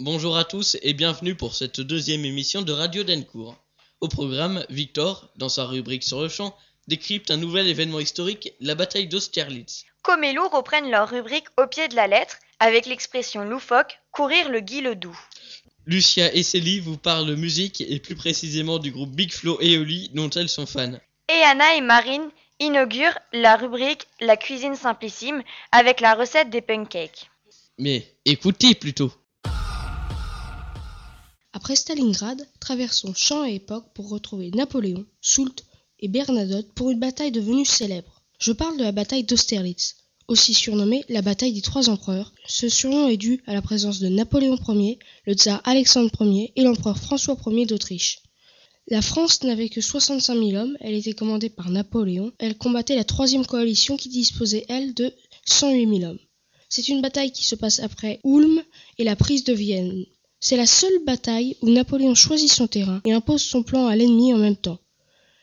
Bonjour à tous et bienvenue pour cette deuxième émission de Radio Dencourt. Au programme, Victor, dans sa rubrique sur le champ, décrypte un nouvel événement historique, la bataille d'Austerlitz. Comelou reprennent leur rubrique au pied de la lettre avec l'expression loufoque courir le Guy le doux. Lucia et Célie vous parlent musique et plus précisément du groupe Big Flo et Oli dont elles sont fans. Et Anna et Marine inaugurent la rubrique La cuisine simplissime avec la recette des pancakes. Mais écoutez plutôt. Après Stalingrad, traversons champs et époques pour retrouver Napoléon, Soult et Bernadotte pour une bataille devenue célèbre. Je parle de la bataille d'Austerlitz, aussi surnommée la bataille des trois empereurs. Ce surnom est dû à la présence de Napoléon Ier, le tsar Alexandre Ier et l'empereur François Ier d'Autriche. La France n'avait que 65 000 hommes, elle était commandée par Napoléon, elle combattait la troisième coalition qui disposait, elle, de 108 000 hommes. C'est une bataille qui se passe après Ulm et la prise de Vienne. C'est la seule bataille où Napoléon choisit son terrain et impose son plan à l'ennemi en même temps.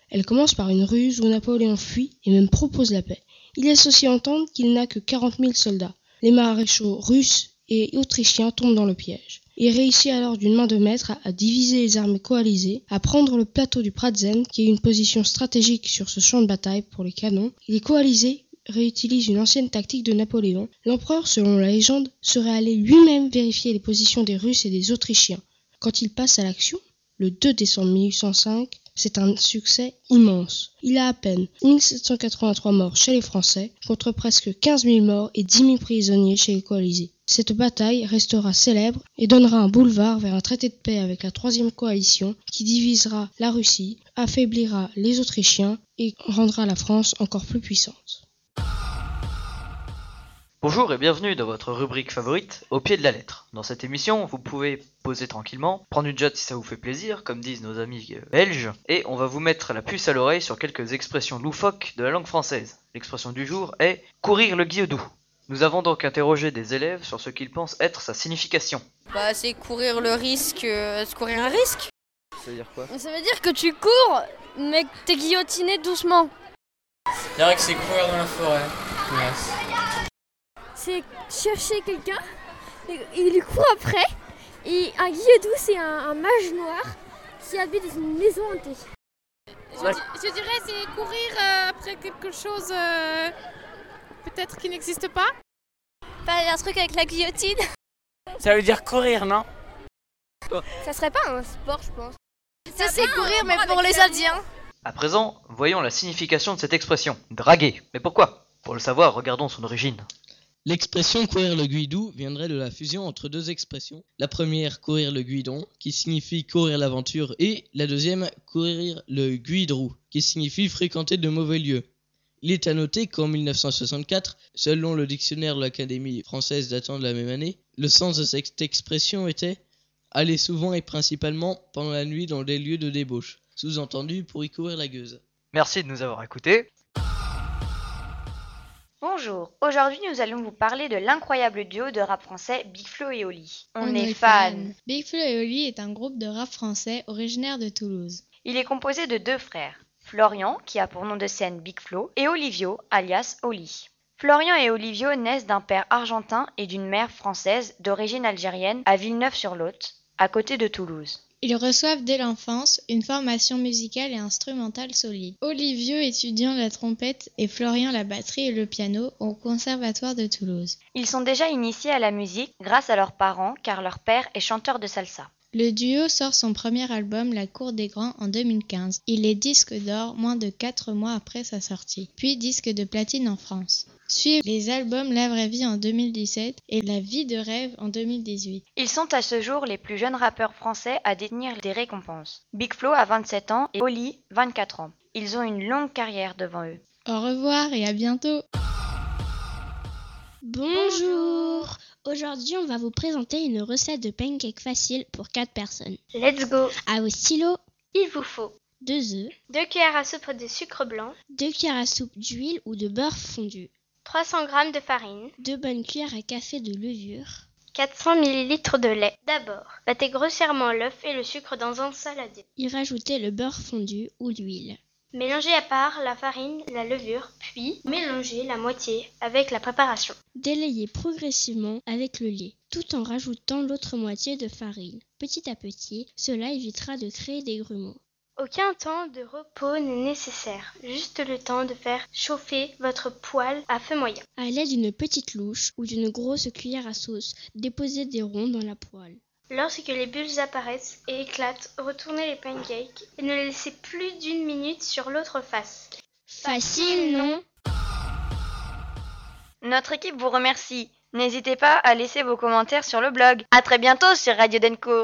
Elle commence par une ruse où Napoléon fuit et même propose la paix. Il laisse aussi entendre qu'il n'a que 40 000 soldats. Les maréchaux russes et autrichiens tombent dans le piège. Il réussit alors d'une main de maître à, diviser les armées coalisées, à prendre le plateau du Pratzen, qui est une position stratégique sur ce champ de bataille pour les canons. Les coalisés réutilisent une ancienne tactique de Napoléon. L'empereur, selon la légende, serait allé lui-même vérifier les positions des Russes et des Autrichiens. Quand il passe à l'action, le 2 décembre 1805, c'est un succès immense. Il a à peine 1783 morts chez les Français, contre presque 15 000 morts et 10 000 prisonniers chez les coalisés. Cette bataille restera célèbre et donnera un boulevard vers un traité de paix avec la troisième coalition qui divisera la Russie, affaiblira les Autrichiens et rendra la France encore plus puissante. Bonjour et bienvenue dans votre rubrique favorite, Au pied de la lettre. Dans cette émission, vous pouvez poser tranquillement, prendre une jotte si ça vous fait plaisir, comme disent nos amis euh, belges, et on va vous mettre la puce à l'oreille sur quelques expressions loufoques de la langue française. L'expression du jour est courir le guilledou. Nous avons donc interrogé des élèves sur ce qu'ils pensent être sa signification. Bah, c'est courir le risque, euh, c'est courir un risque. Ça veut dire quoi? Ça veut dire que tu cours, mais que t'es guillotiné doucement. Je dirais que c'est courir dans la forêt. Yes. C'est chercher quelqu'un, il lui court après, et un guilledou c'est un, un mage noir qui habite dans une maison hantée. Je, je dirais c'est courir euh, après quelque chose euh, peut-être qui n'existe pas. A un truc avec la guillotine. Ça veut dire courir, non? Ça serait pas un sport, je pense. Ça, c'est courir, mais pour les Indiens. À présent, voyons la signification de cette expression, draguer. Mais pourquoi? Pour le savoir, regardons son origine. L'expression courir le guidou viendrait de la fusion entre deux expressions. La première, courir le guidon, qui signifie courir l'aventure, et la deuxième, courir le guidrou, qui signifie fréquenter de mauvais lieux. Il est à noter qu'en 1964, selon le dictionnaire de l'Académie française datant de la même année, le sens de cette expression était aller souvent et principalement pendant la nuit dans des lieux de débauche, sous-entendu pour y courir la gueuse. Merci de nous avoir écoutés. Bonjour, aujourd'hui nous allons vous parler de l'incroyable duo de rap français Big Flo et Oli. On, est fans. Big Flo et Oli est un groupe de rap français originaire de Toulouse. Il est composé de deux frères, Florian, qui a pour nom de scène Big Flo, et Olivio, alias Oli. Florian et Olivio naissent d'un père argentin et d'une mère française d'origine algérienne à Villeneuve-sur-Lot, à côté de Toulouse. Ils reçoivent dès l'enfance une formation musicale et instrumentale solide. Olivio étudiant la trompette et Florian la batterie et le piano au Conservatoire de Toulouse. Ils sont déjà initiés à la musique grâce à leurs parents car leur père est chanteur de salsa. Le duo sort son premier album La Cour des Grands en 2015. Il est disque d'or moins de 4 mois après sa sortie, puis disque de platine en France. Suivent les albums La Vraie Vie en 2017 et La Vie de Rêve en 2018. Ils sont à ce jour les plus jeunes rappeurs français à détenir des récompenses. Big Flo a 27 ans et Oli 24 ans. Ils ont une longue carrière devant eux. Au revoir et à bientôt Bonjour Aujourd'hui, on va vous présenter une recette de pancake facile pour 4 personnes. Let's go. À vos stylos, Il vous faut 2 œufs, 2 cuillères à soupe de sucre blanc, 2 cuillères à soupe d'huile ou de beurre fondu, 300 g de farine, 2 bonnes cuillères à café de levure, 400 ml de lait. D'abord, battez grossièrement l'œuf et le sucre dans un saladier. y rajouter le beurre fondu ou l'huile. Mélangez à part la farine, la levure, puis mélangez la moitié avec la préparation. Délayez progressivement avec le lait, tout en rajoutant l'autre moitié de farine. Petit à petit, cela évitera de créer des grumeaux. Aucun temps de repos n'est nécessaire, juste le temps de faire chauffer votre poêle à feu moyen. À l'aide d'une petite louche ou d'une grosse cuillère à sauce, déposez des ronds dans la poêle. Lorsque les bulles apparaissent et éclatent, retournez les pancakes et ne les laissez plus d'une minute sur l'autre face. Facile, non? Notre équipe vous remercie. N'hésitez pas à laisser vos commentaires sur le blog. À très bientôt sur Radio Dencourt.